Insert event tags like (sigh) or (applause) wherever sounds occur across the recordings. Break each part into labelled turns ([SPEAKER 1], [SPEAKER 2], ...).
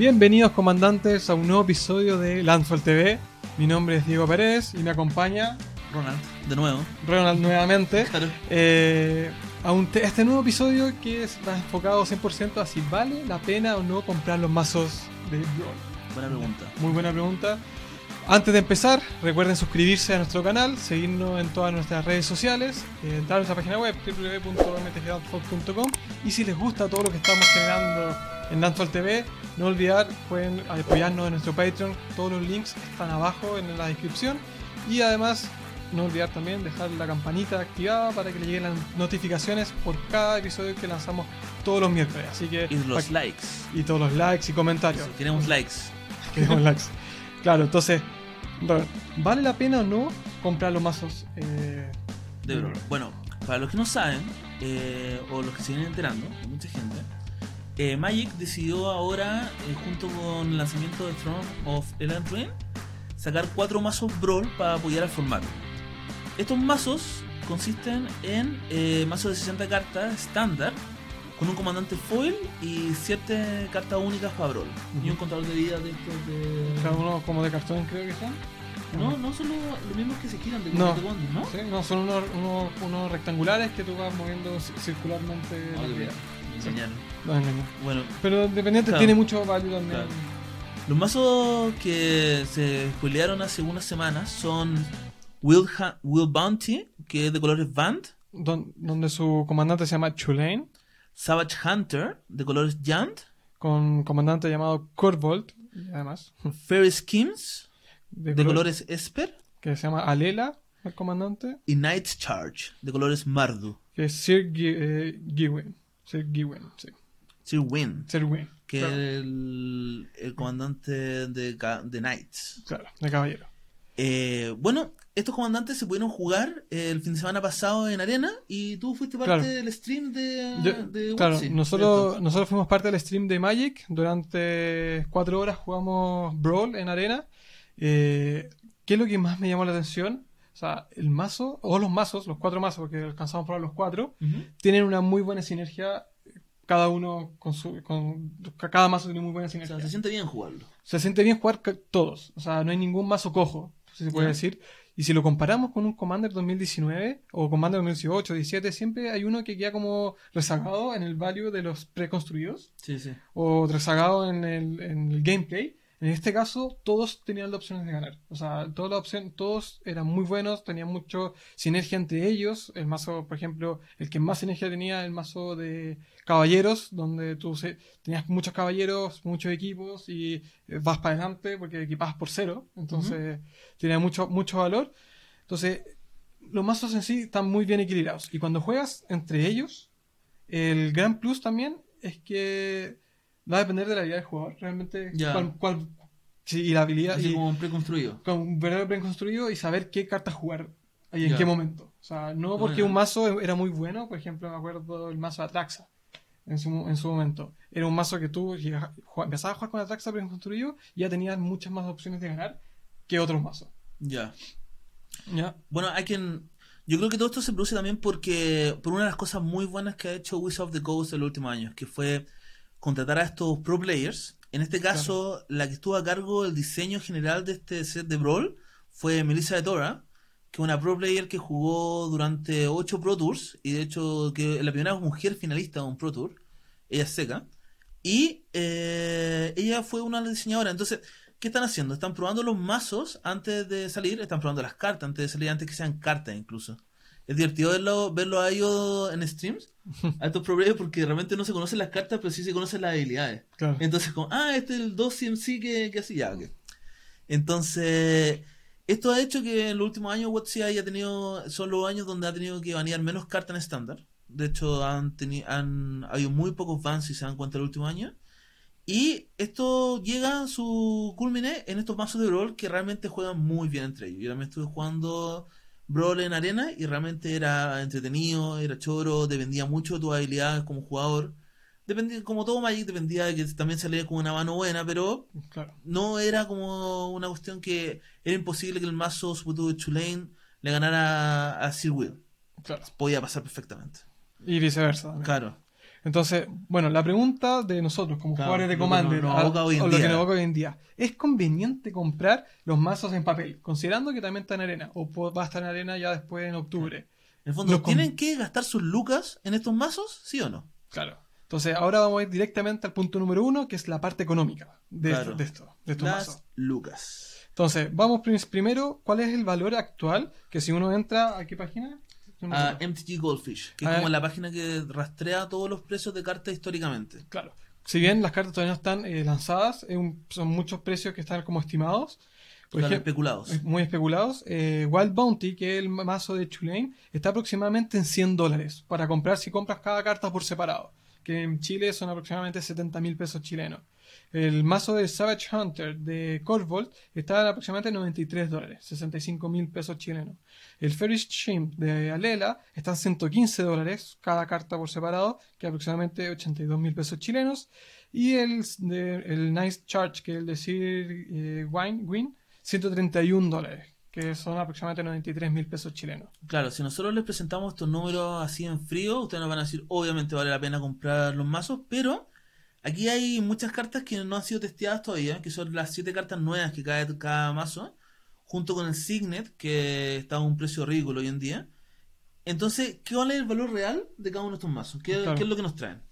[SPEAKER 1] Bienvenidos comandantes a un nuevo episodio de Landfall TV. Mi nombre es Diego Pérez y me acompaña
[SPEAKER 2] Ronald, de nuevo.
[SPEAKER 1] Ronald nuevamente.
[SPEAKER 2] Claro.
[SPEAKER 1] Eh, a un este nuevo episodio que está enfocado 100% a si vale la pena o no comprar los mazos de Brawl.
[SPEAKER 2] Buena pregunta.
[SPEAKER 1] Muy buena pregunta. Antes de empezar, recuerden suscribirse a nuestro canal, seguirnos en todas nuestras redes sociales, eh, entrar a nuestra página web www.mtgdownfall.com y si les gusta todo lo que estamos generando en Downfall TV, no olvidar, pueden apoyarnos en nuestro Patreon, todos los links están abajo en la descripción y además no olvidar también dejar la campanita activada para que le lleguen las notificaciones por cada episodio que lanzamos todos los miércoles. Así que
[SPEAKER 2] Y los likes.
[SPEAKER 1] y todos los likes y comentarios.
[SPEAKER 2] Sí, queremos likes. (laughs)
[SPEAKER 1] Queremos likes. Claro, entonces, ¿vale la pena o no comprar los mazos? eh,
[SPEAKER 2] De Brawl. Bueno, para los que no saben, eh, o los que se vienen enterando, mucha gente, eh, Magic decidió ahora, eh, junto con el lanzamiento de Throne of Eldraine, sacar cuatro mazos Brawl para apoyar al formato. Estos mazos consisten en eh, mazos de 60 cartas estándar, con un comandante foil y 7 cartas únicas para Brawl. Y un contador de vida de estos de...
[SPEAKER 1] cada uno como de cartón, creo que son.
[SPEAKER 2] No, no son los, los mismos que se giran de
[SPEAKER 1] No.
[SPEAKER 2] de Wonder, ¿no?
[SPEAKER 1] Sí, no, son unos, unos, unos rectangulares que tú vas moviendo ci- circularmente.
[SPEAKER 2] Ah,
[SPEAKER 1] la vida.
[SPEAKER 2] bien. Me enseñaron.
[SPEAKER 1] No, no, no.
[SPEAKER 2] Bueno,
[SPEAKER 1] Pero independiente,
[SPEAKER 2] Claro.
[SPEAKER 1] tiene mucho value también.
[SPEAKER 2] Claro. los mazos que se spoilearon hace unas semanas son Will, Ha- Will Bounty, que es de colores Band,
[SPEAKER 1] Don- donde su comandante se llama Chulane,
[SPEAKER 2] Savage Hunter, de colores Yant,
[SPEAKER 1] con un comandante llamado Corvolt, y además, (laughs)
[SPEAKER 2] Fairy Schemes,
[SPEAKER 1] de,
[SPEAKER 2] de
[SPEAKER 1] color-
[SPEAKER 2] colores Esper,
[SPEAKER 1] que se llama Alela, el comandante,
[SPEAKER 2] y Night Charge, de colores Mardu.
[SPEAKER 1] que es Sir Gi- eh, Giwen. Sir Giwen, sí.
[SPEAKER 2] Sir Win,
[SPEAKER 1] Sir Win.
[SPEAKER 2] que
[SPEAKER 1] claro.
[SPEAKER 2] es el, el comandante de, de Knights.
[SPEAKER 1] Claro, de caballero.
[SPEAKER 2] Eh, bueno, estos comandantes se pudieron jugar el fin de semana pasado en Arena y tú fuiste parte
[SPEAKER 1] Claro.
[SPEAKER 2] del stream de,
[SPEAKER 1] Yo-
[SPEAKER 2] de
[SPEAKER 1] claro,
[SPEAKER 2] Watsi,
[SPEAKER 1] nosotros, nosotros fuimos parte del stream de Magic. Durante cuatro horas jugamos Brawl en arena. Eh, ¿Qué es lo que más me llamó la atención? O sea, el mazo, o los mazos, los cuatro mazos, porque alcanzamos a probar los cuatro, tienen una muy buena sinergia. Cada uno con su. Con, cada mazo tiene muy buena
[SPEAKER 2] O
[SPEAKER 1] sinergia.
[SPEAKER 2] sea, se siente bien jugarlo.
[SPEAKER 1] se siente bien jugar todos. O sea, no hay ningún mazo cojo, si se puede decir. Y si lo comparamos con un Commander 2019 o Commander 2018, 17, siempre hay uno que queda como rezagado en el value de los preconstruidos
[SPEAKER 2] Sí, sí.
[SPEAKER 1] o rezagado en el, en el gameplay. En este caso, todos tenían las opciones de ganar. O sea, toda la opción, todos eran muy buenos, tenían mucho sinergia entre ellos. El mazo, por ejemplo, el que más sinergia tenía, el mazo de caballeros, donde tú se- tenías muchos caballeros, muchos equipos y eh, vas para adelante porque equipabas por cero. Entonces, tenía mucho, mucho valor. Entonces, los mazos en sí están muy bien equilibrados. Y cuando juegas entre ellos, el gran plus también es que va a depender de la habilidad del jugador. Realmente,
[SPEAKER 2] Ya.
[SPEAKER 1] cuál, cuál- sí, y la habilidad.
[SPEAKER 2] Así
[SPEAKER 1] y,
[SPEAKER 2] como preconstruido.
[SPEAKER 1] con un verdadero plan construido y saber qué cartas jugar y en qué momento. O sea, no porque un mazo era muy bueno, por ejemplo, me acuerdo el mazo de Atraxa en su, en su momento. Era un mazo que tú empezabas a jugar con Atraxa plan construido y ya tenías muchas más opciones de ganar que otros mazos.
[SPEAKER 2] Ya.
[SPEAKER 1] ¿Ya?
[SPEAKER 2] Bueno, hay quien. Yo creo que todo esto se produce también porque. Por una de las cosas muy buenas que ha hecho Wizard of the Coast en los últimos años, que fue contratar a estos pro players. En este caso, la que estuvo a cargo del diseño general de este set de Brawl fue Melissa de Tora, que es una pro player que jugó durante 8 Pro Tours, y de hecho, que la primera mujer finalista de un Pro Tour. Ella es seca. Y eh, ella fue una diseñadoras. Entonces, ¿qué están haciendo? Están probando los mazos antes de salir, están probando las cartas antes de salir, antes que sean cartas incluso. Es divertido verlo, verlo a ellos en streams, a estos pro players, porque realmente no se conocen las cartas, pero sí se conocen las habilidades.
[SPEAKER 1] Claro.
[SPEAKER 2] Entonces, como, ah, este es el 2 CMC que, que así ya, ok. Entonces, esto ha hecho que en los últimos años WotC haya tenido, son los años donde ha tenido que banear menos cartas en estándar. De hecho, han tenido, han habido muy pocos bans si se dan cuenta el último año. Y esto llega a su culmine en estos mazos de Brawl que realmente juegan muy bien entre ellos. Yo también estuve jugando Brawl en arena y realmente era entretenido, era choro, dependía mucho de tus habilidades como jugador. Dependía, como todo Magic, dependía de que también salía con una mano buena, pero
[SPEAKER 1] Claro.
[SPEAKER 2] no era como una cuestión que era imposible que el mazo supuesto de Tulane le ganara a Sir Will.
[SPEAKER 1] Claro.
[SPEAKER 2] Podía pasar perfectamente.
[SPEAKER 1] Y viceversa. también.
[SPEAKER 2] Claro.
[SPEAKER 1] Entonces, bueno, la pregunta de nosotros como
[SPEAKER 2] Claro,
[SPEAKER 1] jugadores de Commander, o lo que nos aboca hoy en día, ¿es conveniente comprar los mazos en papel? Considerando que también está en arena, o va a estar en arena ya después en octubre.
[SPEAKER 2] En el fondo, ¿tienen que gastar sus lucas en estos mazos? ¿Sí o no?
[SPEAKER 1] Claro. Entonces, ahora vamos a ir directamente al punto número uno, que es la parte económica de,
[SPEAKER 2] Claro.
[SPEAKER 1] de esto, de estos mazos.
[SPEAKER 2] Las lucas.
[SPEAKER 1] Entonces, vamos prim- primero, ¿cuál es el valor actual? Que si uno entra, ¿a qué página?
[SPEAKER 2] A. MTG Goldfish, que es como la página que rastrea todos los precios de cartas históricamente.
[SPEAKER 1] Claro. Si bien las cartas todavía no están eh, lanzadas, un- son muchos precios que están como estimados. Por ejemplo,
[SPEAKER 2] especulados.
[SPEAKER 1] muy especulados. Eh, Wild Bounty, que es el mazo de Tulane, está aproximadamente en 100 dólares para comprar si compras cada carta por separado. Que en Chile son aproximadamente 70 mil pesos chilenos. El mazo de Savage Hunter de Corvolt está en aproximadamente 93 dólares, 65 mil pesos chilenos. El Ferish Shimp de Alela está en 115 dólares cada carta por separado, que es aproximadamente 82 mil pesos chilenos. Y el, de- el Nice Charge, que es el de Sir eh, Wine, Win, 131 dólares, que son aproximadamente 93 mil pesos chilenos.
[SPEAKER 2] Claro, si nosotros les presentamos estos números así en frío, ustedes nos van a decir, obviamente vale la pena comprar los mazos, pero aquí hay muchas cartas que no han sido testeadas todavía, que son las siete cartas nuevas que cae cada mazo, junto con el Signet, que está a un precio ridículo hoy en día. Entonces, ¿qué vale el valor real de cada uno de estos mazos? ¿Qué,
[SPEAKER 1] Claro.
[SPEAKER 2] qué es lo que nos traen?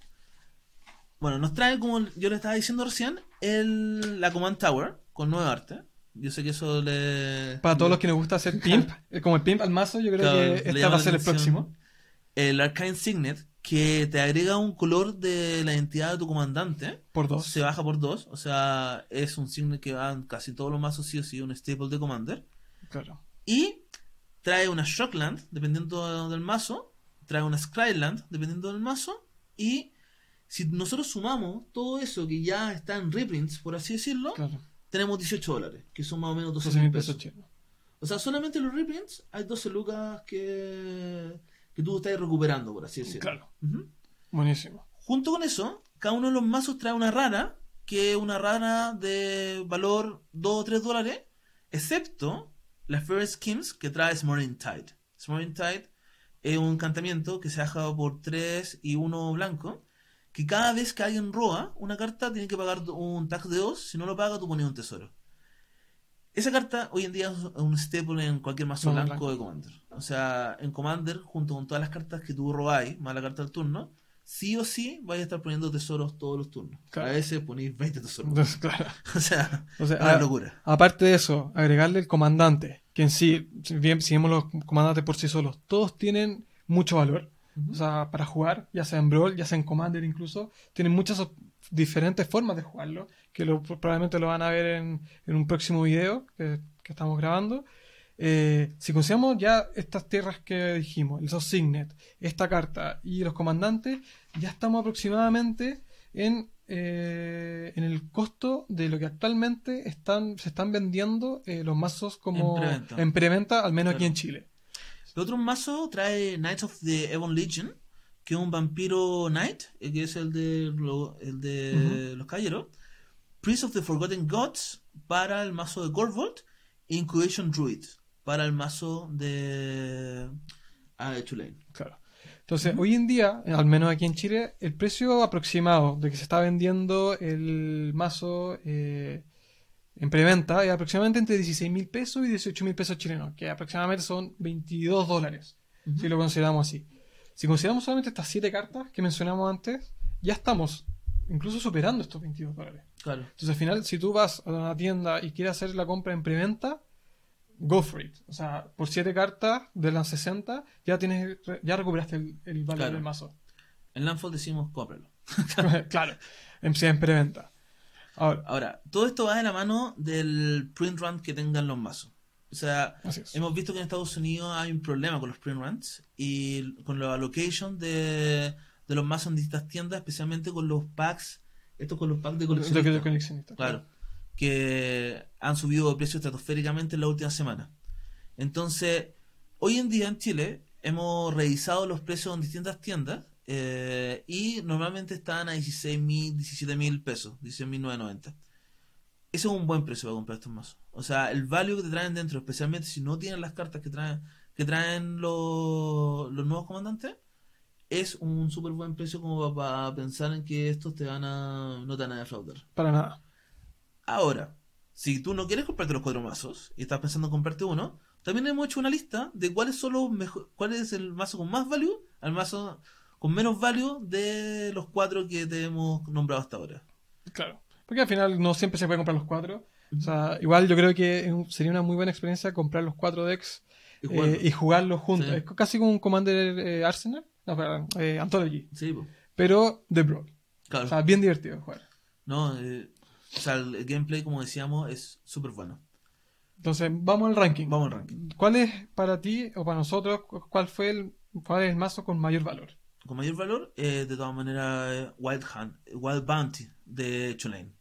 [SPEAKER 2] Bueno, nos trae, como yo le estaba diciendo recién, el, la Command Tower con nueve arte. Yo sé que eso le...
[SPEAKER 1] Para todos los que nos gusta hacer pimp, (laughs) eh, como el pimp al mazo, yo creo
[SPEAKER 2] Claro,
[SPEAKER 1] que este va a ser el próximo.
[SPEAKER 2] el Arcane Signet, que te agrega un color de la identidad de tu comandante.
[SPEAKER 1] Por dos.
[SPEAKER 2] Se baja por dos, o sea, es un signet que va en casi todos los mazos, sí o sí, un staple de Commander.
[SPEAKER 1] Claro.
[SPEAKER 2] Y trae una Shockland, dependiendo del mazo. Trae una Skyland, dependiendo del mazo. Y si nosotros sumamos todo eso que ya está en reprints, por así decirlo,
[SPEAKER 1] Claro.
[SPEAKER 2] tenemos 18 dólares, que son más o menos 12
[SPEAKER 1] 12
[SPEAKER 2] mil pesos.
[SPEAKER 1] pesos.
[SPEAKER 2] O sea, solamente los reprints hay 12 lucas que, que tú estás recuperando, por así decirlo.
[SPEAKER 1] Claro. Buenísimo.
[SPEAKER 2] Junto con eso, cada uno de los mazos trae una rana, que es una rana de valor 2 o 3 dólares, excepto la First Skins que trae Smoring Tide. Smoring Tide es un encantamiento que se baja por 3 y 1 blanco, que cada vez que alguien roba una carta tiene que pagar un tax de 2, si no lo paga tú pones un tesoro. Esa carta hoy en día es un staple en cualquier mazo blanco,
[SPEAKER 1] blanco.
[SPEAKER 2] de Commander. O sea, en Commander, junto con todas las cartas que tú robáis, más la carta del turno, sí o sí vais a estar poniendo tesoros todos los turnos.
[SPEAKER 1] Claro.
[SPEAKER 2] A veces ponéis 20 tesoros.
[SPEAKER 1] Entonces, (laughs) claro. (laughs)
[SPEAKER 2] o sea,
[SPEAKER 1] O sea,
[SPEAKER 2] una
[SPEAKER 1] a-
[SPEAKER 2] locura.
[SPEAKER 1] aparte de eso, agregarle el comandante, que en sí, si bien si vemos los comandantes por sí solos, todos tienen mucho valor. O sea, para jugar, ya sea en Brawl, ya sea en Commander incluso, tienen muchas diferentes formas de jugarlo, que lo- probablemente lo van a ver en, en un próximo video que, que estamos grabando. Eh, si consideramos ya estas tierras que dijimos, esos Signet, esta carta y los comandantes, ya estamos aproximadamente en, eh, en el costo de lo que actualmente están, se están vendiendo eh, los mazos como
[SPEAKER 2] En preventa.
[SPEAKER 1] en preventa, al menos aquí
[SPEAKER 2] Claro.
[SPEAKER 1] en Chile.
[SPEAKER 2] El otro mazo trae Knights of the Ebon Legion, que es un vampiro knight, eh, que es el de, lo- el de los caballeros. Priest of the Forgotten Gods para el mazo de Corvolt. Incubation Druid para el mazo de ah, de Tulane.
[SPEAKER 1] Claro. Entonces, hoy en día, al menos aquí en Chile, el precio aproximado de que se está vendiendo el mazo eh, en preventa es aproximadamente entre 16 mil pesos y 18 mil pesos chilenos, que aproximadamente son 22 dólares, si lo consideramos así. Si consideramos solamente estas 7 cartas que mencionamos antes, ya estamos incluso superando estos 22 dólares.
[SPEAKER 2] Claro.
[SPEAKER 1] Entonces, al final, si tú vas a una tienda y quieres hacer la compra en preventa, go for it. O sea, por 7 cartas de las 60, ya tienes ya recuperaste el, el valor
[SPEAKER 2] Claro.
[SPEAKER 1] del mazo.
[SPEAKER 2] En Landfall decimos cómpralo. (laughs)
[SPEAKER 1] claro, en, en preventa. Ahora,
[SPEAKER 2] Ahora, todo esto va de la mano del print run que tengan los mazos. O sea. Hemos visto que en Estados Unidos hay un problema con los print runs y con la allocation de, de los mazos en distintas tiendas, especialmente con los packs, estos con los packs de coleccionistas.
[SPEAKER 1] coleccionista,
[SPEAKER 2] Claro, que han subido de precio estratosféricamente en la última semana. Entonces, hoy en día en Chile hemos revisado los precios en distintas tiendas eh, y normalmente están a 16 mil, 17 mil pesos, 16.990. Ese es un buen precio para comprar estos mazos. O sea, el value que te traen dentro, especialmente si no tienen las cartas que traen, que traen los, los nuevos comandantes, es un súper buen precio como para pensar en que estos te van a, no te van a defraudar.
[SPEAKER 1] Para nada.
[SPEAKER 2] Ahora, si tú no quieres comprarte los cuatro mazos y estás pensando en comprarte uno, también hemos hecho una lista de cuáles son los mejor, cuál es el mazo con más value al mazo con menos value de los cuatro que te hemos nombrado hasta ahora.
[SPEAKER 1] Claro. Porque al final no siempre se puede comprar los cuatro. O sea, igual yo creo que sería una muy buena experiencia comprar los cuatro decks y, eh, jugarlos juntos. Es casi como un Commander eh, Arsenal. No, perdón, eh, Anthology.
[SPEAKER 2] Sí,
[SPEAKER 1] Pero de Brawl.
[SPEAKER 2] Claro.
[SPEAKER 1] O sea, bien divertido jugar.
[SPEAKER 2] No, o sea, el gameplay, como decíamos, es súper bueno.
[SPEAKER 1] Entonces, vamos al ranking.
[SPEAKER 2] Vamos al ranking.
[SPEAKER 1] ¿Cuál es para ti o para nosotros, cuál fue el, cuál es el mazo con mayor valor?
[SPEAKER 2] Con mayor valor, de todas maneras, Wild Hunt, Wild Bounty de Chulane.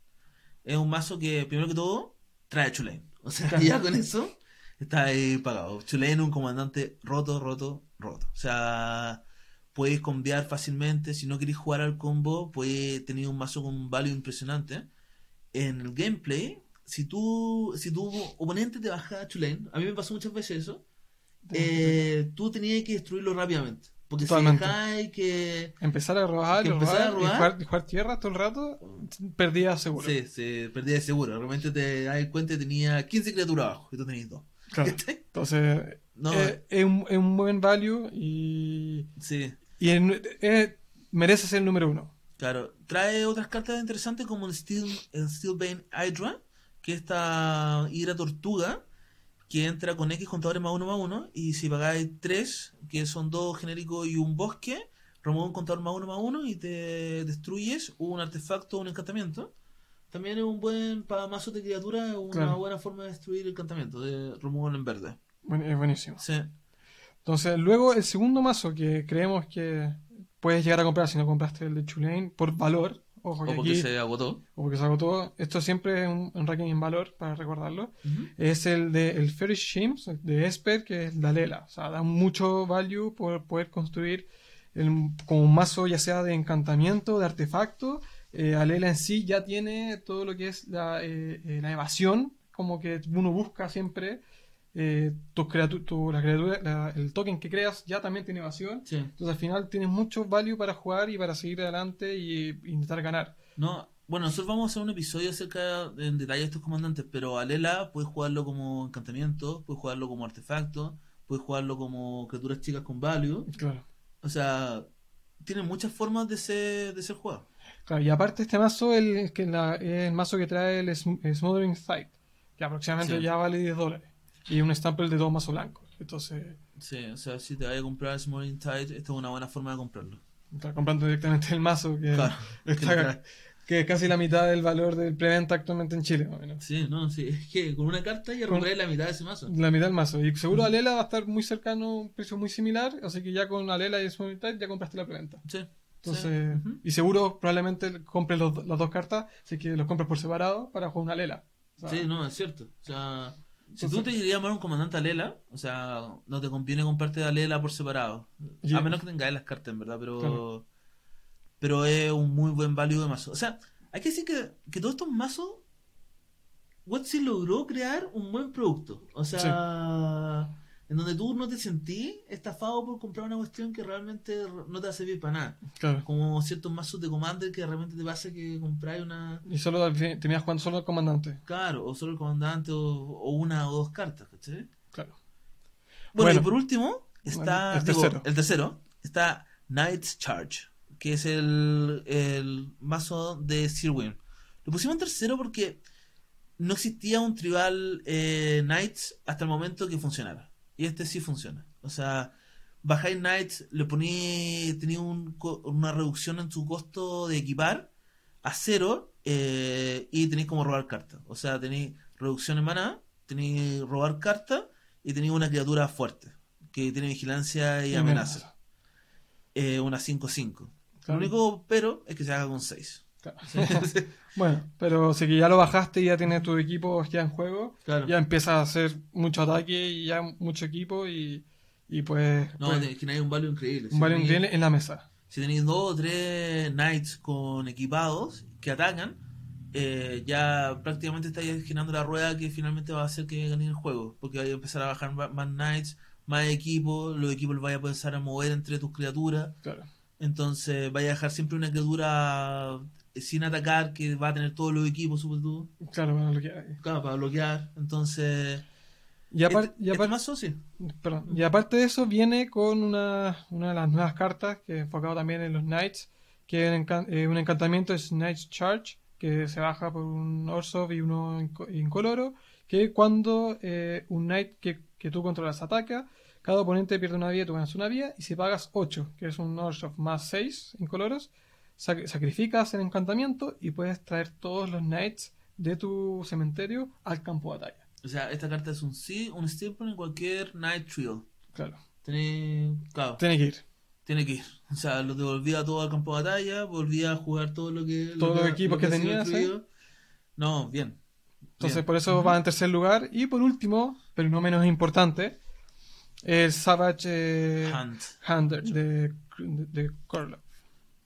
[SPEAKER 2] Es un mazo que, primero que todo, trae Chulane. O sea, (laughs) ya con eso está ahí pagado. Chulane, un comandante roto, roto, roto. O sea, puedes cambiar fácilmente. Si no queréis jugar al combo, puedes tener un mazo con un value impresionante. En el gameplay, si tú, si tu oponente te baja a Chulane, a mí me pasó muchas veces eso, eh, tú tenías que destruirlo rápidamente. Porque si dejáis que.
[SPEAKER 1] Empezar a robar, y, jugar, tierra todo el rato, perdía seguro.
[SPEAKER 2] Sí, sí, perdía seguro. Realmente te das cuenta tenía 15 criaturas abajo y tú tenías dos.
[SPEAKER 1] Entonces, eh, es, un, es, un, buen value y.
[SPEAKER 2] Sí.
[SPEAKER 1] Y merece ser el número uno.
[SPEAKER 2] Claro. Trae otras cartas interesantes como el Steel, el Steelbane Hydra, que es esta Hydra Tortuga que entra con X contadores más uno más uno, y si pagáis tres, que son dos genéricos y un bosque, remueve un contador más uno más uno y te destruyes un artefacto o un encantamiento. También es un buen para mazo de criaturas, una buena forma de destruir el encantamiento, de removerlo en verde.
[SPEAKER 1] es buenísimo.
[SPEAKER 2] Sí.
[SPEAKER 1] Entonces, luego el segundo mazo que creemos que puedes llegar a comprar si no compraste el de Chulane por valor
[SPEAKER 2] o porque se agotó.
[SPEAKER 1] O porque se agotó. Esto siempre es un, ranking en valor, para recordarlo. Es el de el Fairy Shims, de Esper, que es la Lela. O sea, da mucho value por poder construir como un mazo ya sea de encantamiento, de artefacto. Eh, Alela en sí ya tiene todo lo que es la, eh, eh, la evasión, como que uno busca siempre eh, tu tu, la criatura, el token que creas ya también tiene evasión. Entonces al final tienes mucho value para jugar y para seguir adelante y, intentar ganar.
[SPEAKER 2] No, bueno, nosotros vamos a hacer un episodio acerca en detalle de estos comandantes, pero Alela puedes jugarlo como encantamiento, puedes jugarlo como artefacto, puedes jugarlo como criaturas chicas con value.
[SPEAKER 1] Claro.
[SPEAKER 2] O sea, tiene muchas formas de ser, de ser jugado.
[SPEAKER 1] Claro, y aparte este mazo el, que el mazo que trae el Smothering Sight, que aproximadamente ya vale 10 dólares. Y un stample de dos mazos blancos. Entonces.
[SPEAKER 2] Sí, o sea, si te vayas a comprar Smothering Tide, esta es una buena forma de comprarlo.
[SPEAKER 1] Estás comprando directamente el mazo, que, (laughs) que, es casi la mitad del valor del preventa actualmente en Chile.
[SPEAKER 2] Sí, no, sí. Es que con una carta ya compré la mitad de ese mazo.
[SPEAKER 1] La mitad del mazo. Y seguro Alela va a estar muy cercano, un precio muy similar. Así que ya con Alela y Smothering Tide ya compraste la preventa.
[SPEAKER 2] Sí.
[SPEAKER 1] Entonces, y seguro probablemente compres las dos cartas, así que los compres por separado para jugar una Lela.
[SPEAKER 2] sí, no, es cierto. O sea, si tú te querías llamar un comandante Alela, o sea, no te conviene comprarte Alela por separado. A menos que tengáis las cartas, en verdad, pero. Pero es un muy buen value de mazo. O sea, hay que decir que, que todos estos mazos. Watsi logró crear un buen producto. O sea en donde tú no te sentís estafado por comprar una cuestión que realmente no te va a servir para nada.
[SPEAKER 1] Claro.
[SPEAKER 2] Como ciertos mazos de Commander que realmente te pasa que compráis una...
[SPEAKER 1] Y solo tenías jugando solo el comandante.
[SPEAKER 2] Claro, o solo el comandante o, una o dos cartas, ¿cachai?
[SPEAKER 1] Claro.
[SPEAKER 2] Bueno, y por último está... el, tercero. el tercero. Está Knight's Charge, que es el, el mazo de Sir William. Lo pusimos en tercero porque no existía un tribal eh, Knights hasta el momento que funcionara. Y este sí funciona. O sea, bajáis Knights, le poní, tenía una reducción en su costo de equipar a cero eh, y tenéis como robar cartas. O sea, tenéis reducción en maná, tenéis robar cartas y tenéis una criatura fuerte que tiene vigilancia y, amenaza. Eh, una 5-5. Lo único pero es que se haga con 6. (laughs)
[SPEAKER 1] bueno, pero si que ya lo bajaste y ya tienes tu equipo ya en juego, ya empiezas a hacer mucho ataque y ya mucho equipo y, y pues...
[SPEAKER 2] No,
[SPEAKER 1] pues,
[SPEAKER 2] es que hay un value increíble.
[SPEAKER 1] Un value increíble en la mesa.
[SPEAKER 2] Si tenéis dos o tres knights con equipados que atacan, eh, ya prácticamente estáis girando la rueda que finalmente va a hacer que gane el juego. Porque vais a empezar a bajar más knights, más equipos, los equipos los vais a empezar a mover entre tus criaturas.
[SPEAKER 1] Claro.
[SPEAKER 2] Entonces vaya a dejar siempre una criatura sin atacar que va a tener todos los equipos, supongo tú.
[SPEAKER 1] Claro, para bloquear.
[SPEAKER 2] Claro, para bloquear. Entonces.
[SPEAKER 1] Y, apar-
[SPEAKER 2] este-
[SPEAKER 1] y
[SPEAKER 2] este mazo, sí.
[SPEAKER 1] perdón, y aparte de eso, viene con una, una de las nuevas cartas que enfocado también en los Knights, que es un, encan- eh, un encantamiento es Knight's Charge, que se baja por un Orsov y uno inco- incoloro, que cuando eh, un Knight que, que tú controlas ataca, cada oponente pierde una vida, tú ganas una vida, y si pagas 8, que es un Orsov más 6 incoloros, sac- sacrificas el encantamiento y puedes traer todos los Knights de tu cementerio al campo de batalla.
[SPEAKER 2] O sea, esta carta es un sí, un staple en cualquier Night Trio.
[SPEAKER 1] Claro,
[SPEAKER 2] Tiene. Claro,
[SPEAKER 1] tiene que ir.
[SPEAKER 2] tiene que ir. O sea, lo devolvía todo al campo de batalla, volvía a jugar todo lo que.
[SPEAKER 1] Todos los equipos que
[SPEAKER 2] sido
[SPEAKER 1] tenías,
[SPEAKER 2] incluido. No, bien.
[SPEAKER 1] Entonces,
[SPEAKER 2] Bien.
[SPEAKER 1] por eso va en tercer lugar. Y por último, pero no menos importante, el Savage eh,
[SPEAKER 2] Hunt.
[SPEAKER 1] Hunter de, de, de Corlov.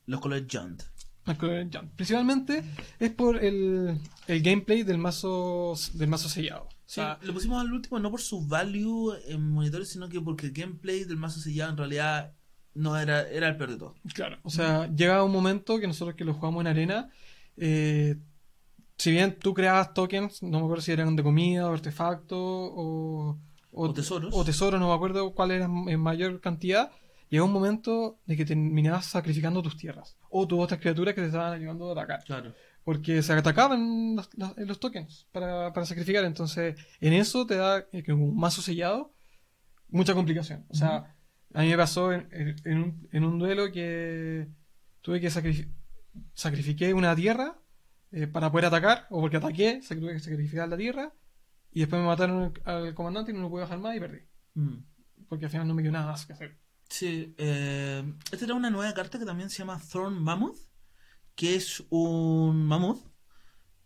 [SPEAKER 2] Los colores Junt.
[SPEAKER 1] El color Jump. Principalmente es por el, el gameplay del mazo del mazo sellado. O
[SPEAKER 2] Sí,
[SPEAKER 1] sea,
[SPEAKER 2] lo pusimos al último no por su value en monitores, sino que porque el gameplay del mazo sellado en realidad no era, era el peor de todo.
[SPEAKER 1] claro. O sea, llega un momento que nosotros que lo jugamos en arena, eh, si bien tú creabas tokens, no me acuerdo si eran de comida o artefacto o,
[SPEAKER 2] O tesoros.
[SPEAKER 1] o tesoros, no me acuerdo cuál era en mayor cantidad, llegó un momento de que terminabas sacrificando tus tierras o tus otras criaturas que te estaban ayudando a atacar.
[SPEAKER 2] Claro.
[SPEAKER 1] Porque se atacaban los, los- los tokens para, para sacrificar. Entonces, en eso te da eh, que un mazo sellado mucha complicación. O sea, a mí me pasó en, en- en un, en un duelo que tuve que sacrificar. Sacrifiqué una tierra eh, para poder atacar, o porque ataqué, tuve que sacrificar la tierra, y después me mataron al, comandante y no lo pude bajar más y perdí. Porque al final no me quedó nada más que hacer.
[SPEAKER 2] Sí, eh, esta era una nueva carta que también se llama Thorn Mammoth, que es un mamut,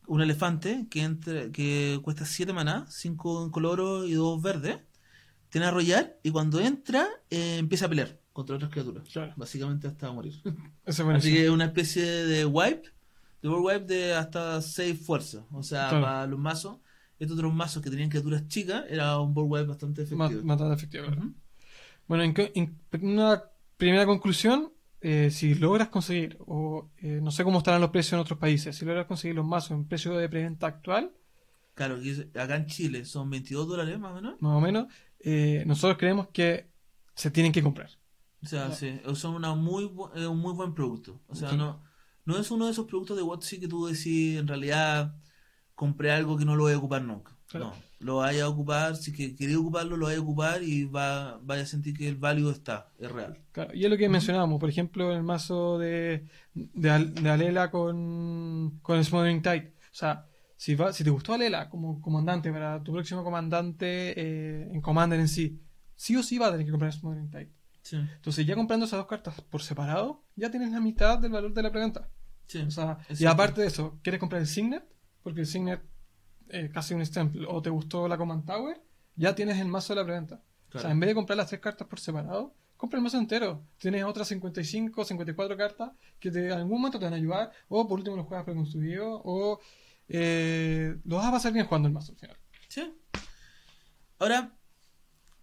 [SPEAKER 2] un elefante que entra, que cuesta 7 maná, 5 en coloro y 2 verdes. Tiene arrollar y cuando entra eh, empieza a pelear contra otras criaturas.
[SPEAKER 1] Claro.
[SPEAKER 2] Básicamente hasta morir. (laughs) Así que es una especie de wipe, de board wipe de hasta 6 fuerzas. O sea,
[SPEAKER 1] Claro.
[SPEAKER 2] para los mazos, estos otros mazos que tenían criaturas chicas, era un board wipe bastante efectivo.
[SPEAKER 1] Matar efectivo. claro. Bueno, en, una primera conclusión, eh, si logras conseguir, o eh, no sé cómo estarán los precios en otros países, si logras conseguir los mazos en precio de preventa actual,
[SPEAKER 2] Claro, acá en Chile son 22 dólares más o menos.
[SPEAKER 1] más o menos, eh, nosotros creemos que se tienen que comprar.
[SPEAKER 2] O sea, sí, son una muy, bu- un muy buen producto. O sea,
[SPEAKER 1] Sí.
[SPEAKER 2] no, no es uno de esos productos de WotC que tú decís, en realidad, compré algo que no lo voy a ocupar nunca.
[SPEAKER 1] Claro.
[SPEAKER 2] No, lo vaya a ocupar, si que quería ocuparlo, lo vaya a ocupar y va, vaya a sentir que el value está, es real.
[SPEAKER 1] Claro, y es lo que mencionábamos, por ejemplo, el mazo de, de, de Alela con, con Smothering Tide. O sea, si, va, si te gustó Alela como comandante para tu próximo comandante eh, en Commander en sí, sí o sí va a tener que comprar Smothering Tide.
[SPEAKER 2] Sí,
[SPEAKER 1] Entonces, ya comprando esas dos cartas por separado, ya tienes la mitad del valor de la preventa.
[SPEAKER 2] sí.
[SPEAKER 1] O sea, y aparte de eso, ¿quieres comprar el Signet? Porque el Signet es casi un Stemple. O te gustó la Command Tower, ya tienes el mazo de la preventa. O sea, en vez de comprar las tres cartas por separado, compra el mazo entero. Tienes otras 55, 54 cartas que te, en algún momento te van a ayudar. O por último los juegas preconstruidos. O eh, lo vas a pasar bien jugando el mazo al final.
[SPEAKER 2] Sí. Ahora,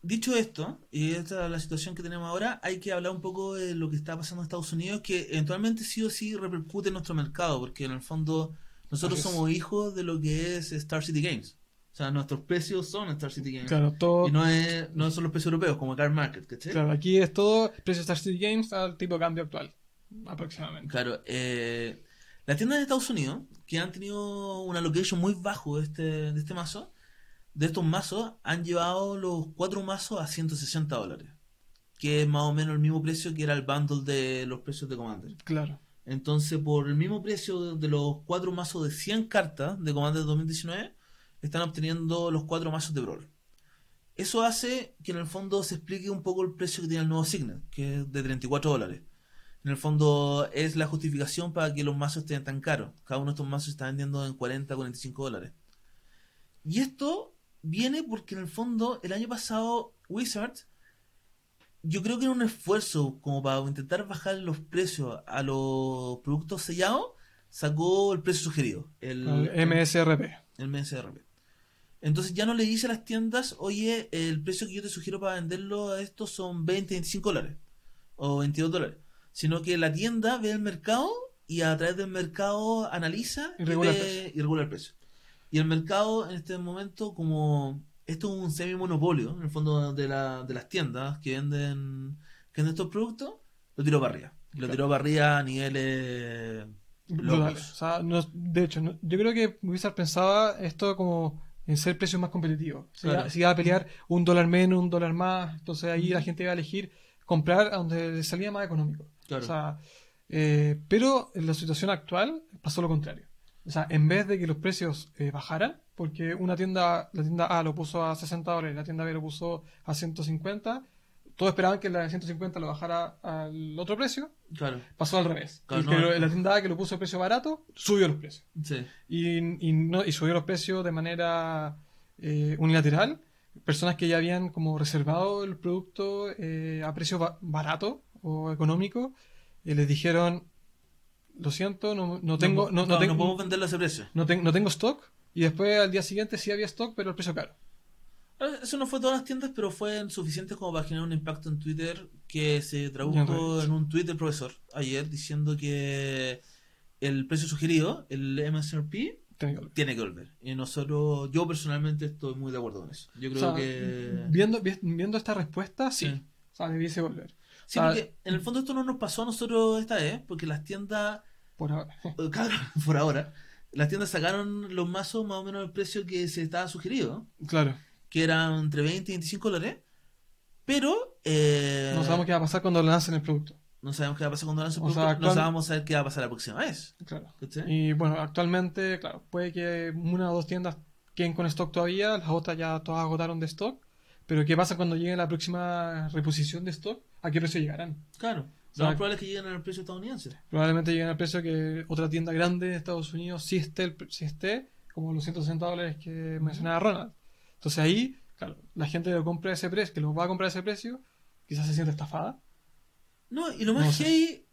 [SPEAKER 2] dicho esto, y esta es la situación que tenemos ahora, hay que hablar un poco de lo que está pasando en Estados Unidos, que eventualmente sí o sí repercute en nuestro mercado, porque en el fondo nosotros
[SPEAKER 1] Así es.
[SPEAKER 2] somos hijos de lo que es Star City Games. O sea, nuestros precios son Star City Games.
[SPEAKER 1] Claro, todo.
[SPEAKER 2] Y no, es, no son los precios europeos, como Car Market, ¿cachai?
[SPEAKER 1] Claro, aquí es todo precio Star City Games al tipo de cambio actual. Aproximadamente.
[SPEAKER 2] Claro, eh, las tiendas de Estados Unidos, que han tenido una location muy bajo de este, de este mazo, de estos mazos, han llevado los cuatro mazos a 160 dólares. Que es más o menos el mismo precio que era el bundle de los precios de Commander.
[SPEAKER 1] Claro.
[SPEAKER 2] Entonces, por el mismo precio de, los cuatro mazos de 100 cartas de Commander 2019, están obteniendo los cuatro mazos de Brawl. Eso hace que en el fondo se explique un poco el precio que tiene el nuevo Signet, que es de 34 dólares. En el fondo es la justificación para que los mazos estén tan caros. Cada uno de estos mazos está vendiendo en 40, 45 dólares. Y esto viene porque en el fondo el año pasado Wizards yo creo que era un esfuerzo como para intentar bajar los precios a los productos sellados, sacó el precio sugerido, el,
[SPEAKER 1] El MSRP.
[SPEAKER 2] el MSRP. Entonces ya no le dice a las tiendas, oye, el precio que yo te sugiero para venderlo a estos son 20, 25 dólares o 22 dólares, sino que la tienda ve el mercado y a través del mercado analiza
[SPEAKER 1] Y regula el
[SPEAKER 2] ve-
[SPEAKER 1] precio.
[SPEAKER 2] y regula el precio. Y el mercado en este momento, como esto es un semi-monopolio, en el fondo de, la- de las tiendas que venden, que venden estos productos, lo tiró para arriba. Lo
[SPEAKER 1] Claro.
[SPEAKER 2] tiró para arriba a niveles locos.
[SPEAKER 1] O sea, no- de hecho, no- yo creo que Wizard pensaba esto como en ser precios más competitivos. Si,
[SPEAKER 2] Claro.
[SPEAKER 1] iba, si iba a pelear un dólar menos, un dólar más, entonces ahí la gente iba a elegir comprar a donde le salía más económico.
[SPEAKER 2] Claro.
[SPEAKER 1] O sea, eh, pero en la situación actual pasó lo contrario. O sea, en vez de que los precios eh, bajaran, porque una tienda, la tienda A lo puso a 60 dólares, la tienda B lo puso a 150, todos esperaban que la de 150 lo bajara al otro precio,
[SPEAKER 2] Claro,
[SPEAKER 1] pasó al revés.
[SPEAKER 2] Claro, no.
[SPEAKER 1] lo- la tienda A que lo puso a precio barato, subió los precios.
[SPEAKER 2] sí.
[SPEAKER 1] Y, y, no, y subió los precios de manera eh, unilateral. Personas que ya habían como reservado el producto eh, a precio ba- barato o económico, eh, les dijeron, lo siento, no, no tengo, no, no tengo,
[SPEAKER 2] no podemos venderlo a ese precio.
[SPEAKER 1] no, ten- no tengo stock. Y después al día siguiente sí había stock, pero el precio caro.
[SPEAKER 2] Eh, Eso no fue todas las tiendas, pero fue suficiente como para generar un impacto en Twitter que se tradujo
[SPEAKER 1] Reddit.
[SPEAKER 2] en un tweet del profesor ayer diciendo que el precio sugerido, el MSRP,
[SPEAKER 1] Tenía que volver.
[SPEAKER 2] tiene que volver. Y nosotros, yo personalmente estoy muy de acuerdo con eso. Yo
[SPEAKER 1] O
[SPEAKER 2] creo
[SPEAKER 1] sea,
[SPEAKER 2] que...
[SPEAKER 1] viendo, vi- viendo esta respuesta, sí.
[SPEAKER 2] Sí.
[SPEAKER 1] O sea, debiese volver.
[SPEAKER 2] Sí,
[SPEAKER 1] o sea,
[SPEAKER 2] porque en el fondo esto no nos pasó a nosotros esta vez, porque las tiendas,
[SPEAKER 1] Por ahora. (laughs)
[SPEAKER 2] claro, por ahora, las tiendas sacaron los mazos más o menos al precio que se estaba sugerido,
[SPEAKER 1] Claro.
[SPEAKER 2] que eran entre 20 y 25 dólares, pero... eh,
[SPEAKER 1] No sabemos qué va a pasar cuando lancen el producto.
[SPEAKER 2] No sabemos qué va a pasar cuando lance el
[SPEAKER 1] O sea,
[SPEAKER 2] no sabemos saber qué va a pasar la próxima vez.
[SPEAKER 1] Claro. Y bueno, actualmente, claro, puede que una o dos tiendas queden con stock todavía, las otras ya todas agotaron de stock. Pero ¿qué pasa cuando llegue la próxima reposición de stock? ¿A qué precio llegarán?
[SPEAKER 2] Claro. Lo más probable es que lleguen al precio estadounidense.
[SPEAKER 1] Probablemente lleguen al precio que otra tienda grande de Estados Unidos sí esté, el pre- sí esté como los 160 dólares que mencionaba Ronald. Entonces ahí, claro, la gente que lo compra a ese precio, que lo va a comprar a ese precio, quizás se siente estafada.
[SPEAKER 2] No, y lo más
[SPEAKER 1] No
[SPEAKER 2] heavy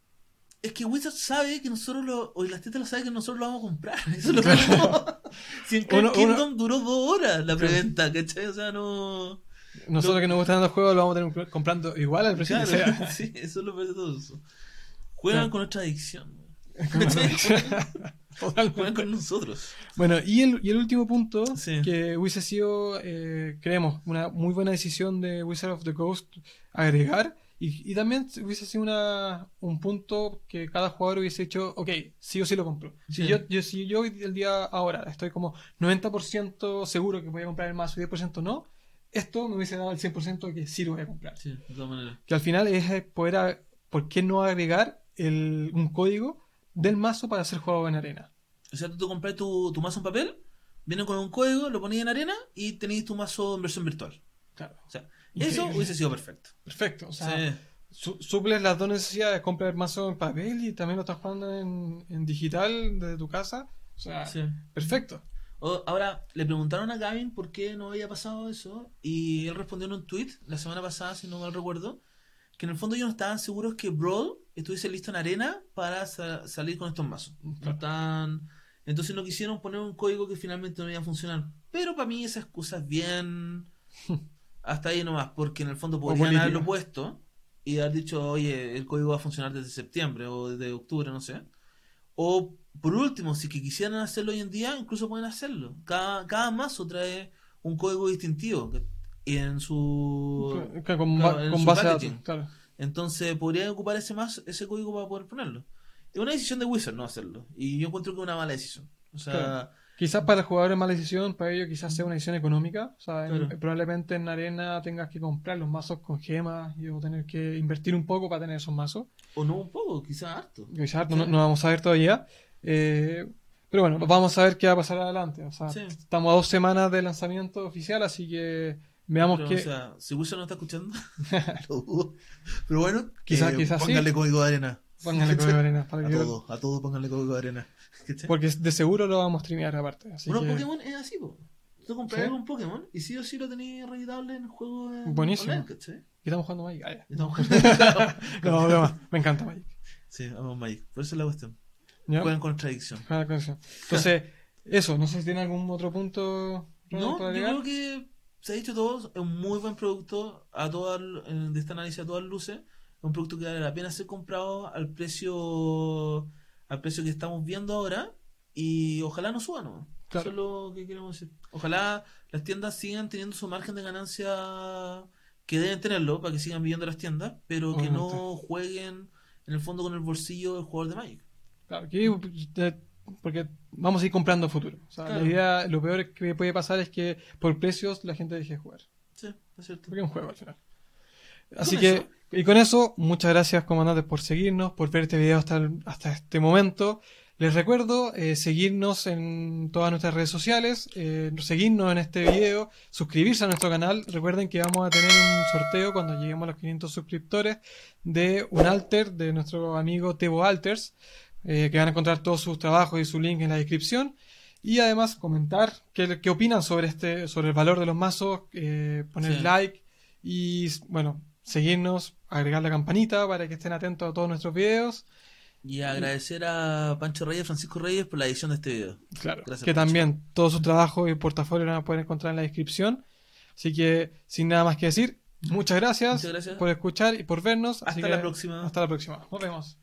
[SPEAKER 2] es que Wizard sabe que nosotros lo. O las tiendas lo saben que nosotros lo vamos a comprar. (laughs) Eso es lo (laughs) que Si en
[SPEAKER 1] Uno-
[SPEAKER 2] Kingdom duró dos horas la preventa, ¿cachai? O sea, no.
[SPEAKER 1] Nosotros
[SPEAKER 2] Lo-
[SPEAKER 1] que nos gustan los juegos lo vamos a tener comprando igual al precio
[SPEAKER 2] Claro,
[SPEAKER 1] que (laughs) sea. (laughs)
[SPEAKER 2] sí, eso es lo peor de todo eso. Juegan
[SPEAKER 1] Claro.
[SPEAKER 2] con nuestra adicción. (laughs) Juegan con nosotros.
[SPEAKER 1] Bueno, y el, y el último punto,
[SPEAKER 2] Sí.
[SPEAKER 1] que hubiese sido, eh, creemos, una muy buena decisión de Wizard of the Coast agregar, y, y también hubiese sido una, un punto que cada jugador hubiese dicho, ok, sí o sí lo compro. Si,
[SPEAKER 2] Sí.
[SPEAKER 1] yo, yo, si yo el día ahora estoy como 90% seguro que voy a comprar el mazo y 10% no, esto me hubiese dado el 100% que sí lo voy a comprar.
[SPEAKER 2] Sí, de todas maneras.
[SPEAKER 1] Que al final es eh, poder, a- ¿por qué no agregar el, un código del mazo para ser jugado en arena?
[SPEAKER 2] O sea, tú, compras tu, tu mazo en papel, viene con un código, lo ponías en arena y tenéis tu mazo en versión virtual.
[SPEAKER 1] Claro.
[SPEAKER 2] O sea, eso
[SPEAKER 1] Increíble.
[SPEAKER 2] hubiese sido perfecto.
[SPEAKER 1] Perfecto. O sea,
[SPEAKER 2] Sí.
[SPEAKER 1] su- suples las dos necesidades, compra el mazo en papel y también lo estás jugando en, en digital desde tu casa. O sea,
[SPEAKER 2] Sí.
[SPEAKER 1] perfecto.
[SPEAKER 2] O- ahora, le preguntaron a Gavin por qué no había pasado eso y él respondió en un tweet la semana pasada, si no mal recuerdo, que en el fondo ellos no estaban seguros que Brawl estuviese listo en arena para sa- salir con estos mazos. No
[SPEAKER 1] Claro.
[SPEAKER 2] estaban- Entonces no quisieron poner un código que finalmente no iba a funcionar. Pero para mí esa excusa es bien... (laughs) Hasta ahí nomás, porque en el fondo podrían haberlo puesto y haber dicho, oye, el código va a funcionar desde septiembre o desde octubre, no sé. O por último, si que quisieran hacerlo hoy en día, incluso pueden hacerlo. Cada, cada mazo trae un código distintivo en su
[SPEAKER 1] Que con,
[SPEAKER 2] claro, en
[SPEAKER 1] con
[SPEAKER 2] su
[SPEAKER 1] base de
[SPEAKER 2] packaging.
[SPEAKER 1] Claro.
[SPEAKER 2] entonces podrían ocupar ese más ese código para poder ponerlo. Es una decisión de Wizard no hacerlo. Y yo encuentro que es una mala decisión. O sea,
[SPEAKER 1] Claro. Quizás para el jugador es mala decisión, para ellos quizás sea una decisión económica. O sea, en-
[SPEAKER 2] Claro.
[SPEAKER 1] probablemente en arena tengas que comprar los mazos con gemas y o tener que invertir un poco para tener esos mazos.
[SPEAKER 2] o no un poco, quizás harto.
[SPEAKER 1] Quizás no, no vamos a ver todavía. Eh, pero bueno, vamos a ver qué va a pasar adelante. O sea,
[SPEAKER 2] Sí.
[SPEAKER 1] estamos a dos semanas del lanzamiento oficial, así que veamos
[SPEAKER 2] Pero,
[SPEAKER 1] que...
[SPEAKER 2] O sea, si Wizard no está escuchando, (laughs) lo dudo. Pero bueno,
[SPEAKER 1] Quizá-
[SPEAKER 2] eh,
[SPEAKER 1] quizás sí.
[SPEAKER 2] pónganle código de arena.
[SPEAKER 1] Pónganle código de arena para
[SPEAKER 2] A todos, a todos pónganle código de arena.
[SPEAKER 1] Porque de seguro lo vamos a streamear aparte. Así
[SPEAKER 2] Bueno,
[SPEAKER 1] que...
[SPEAKER 2] Pokémon es así, po. Tú compras
[SPEAKER 1] ¿Sí?
[SPEAKER 2] en Pokémon y sí o sí lo tenéis reeditable en el juego en
[SPEAKER 1] Buenísimo.
[SPEAKER 2] online, ¿cachai?
[SPEAKER 1] Y estamos jugando Magic. Ah, ya.
[SPEAKER 2] Y estamos jugando- (laughs)
[SPEAKER 1] No, broma. Me encanta Magic.
[SPEAKER 2] Sí, vamos Magic. Por eso es la cuestión.
[SPEAKER 1] ¿Ya?
[SPEAKER 2] Con tradición.
[SPEAKER 1] Juega con eso. Entonces, (laughs) eso, no sé si tiene algún otro punto
[SPEAKER 2] No,
[SPEAKER 1] para
[SPEAKER 2] yo creo que se ha dicho todo. Es un muy buen producto a todas, eh, de este análisis a todas luces. un producto que vale la pena ser comprado al precio al precio que estamos viendo ahora y ojalá no suba, ¿no? Eso es lo que queremos decir. Ojalá las tiendas sigan teniendo su margen de ganancia que deben tenerlo para que sigan viviendo las tiendas, pero que no jueguen en el fondo con el bolsillo del jugador de Magic.
[SPEAKER 1] Claro, porque vamos a ir comprando futuro. O sea, la idea, lo peor que puede pasar es que por precios la gente deje de jugar.
[SPEAKER 2] Sí, es cierto.
[SPEAKER 1] Porque es un juego al final. Así que, y con eso, muchas gracias, comandantes, por seguirnos, por ver este video hasta, hasta este momento. Les recuerdo eh, seguirnos en todas nuestras redes sociales, eh, seguirnos en este video, suscribirse a nuestro canal. Recuerden que vamos a tener un sorteo cuando lleguemos a los 500 suscriptores de un alter de nuestro amigo Tebo Alters, eh, que van a encontrar todos sus trabajos y su link en la descripción. Y además comentar qué, qué opinan sobre este, sobre el valor de los mazos, poner like y bueno, seguirnos, agregar la campanita para que estén atentos a todos nuestros videos.
[SPEAKER 2] Y agradecer a Pancho Reyes, Francisco Reyes, por la edición de este video.
[SPEAKER 1] Claro, que también todos sus trabajos y portafolio van a poder encontrar en la descripción. Así que, sin nada más que decir, muchas gracias, por escuchar y por vernos.
[SPEAKER 2] Hasta la próxima.
[SPEAKER 1] Hasta la próxima. Nos vemos.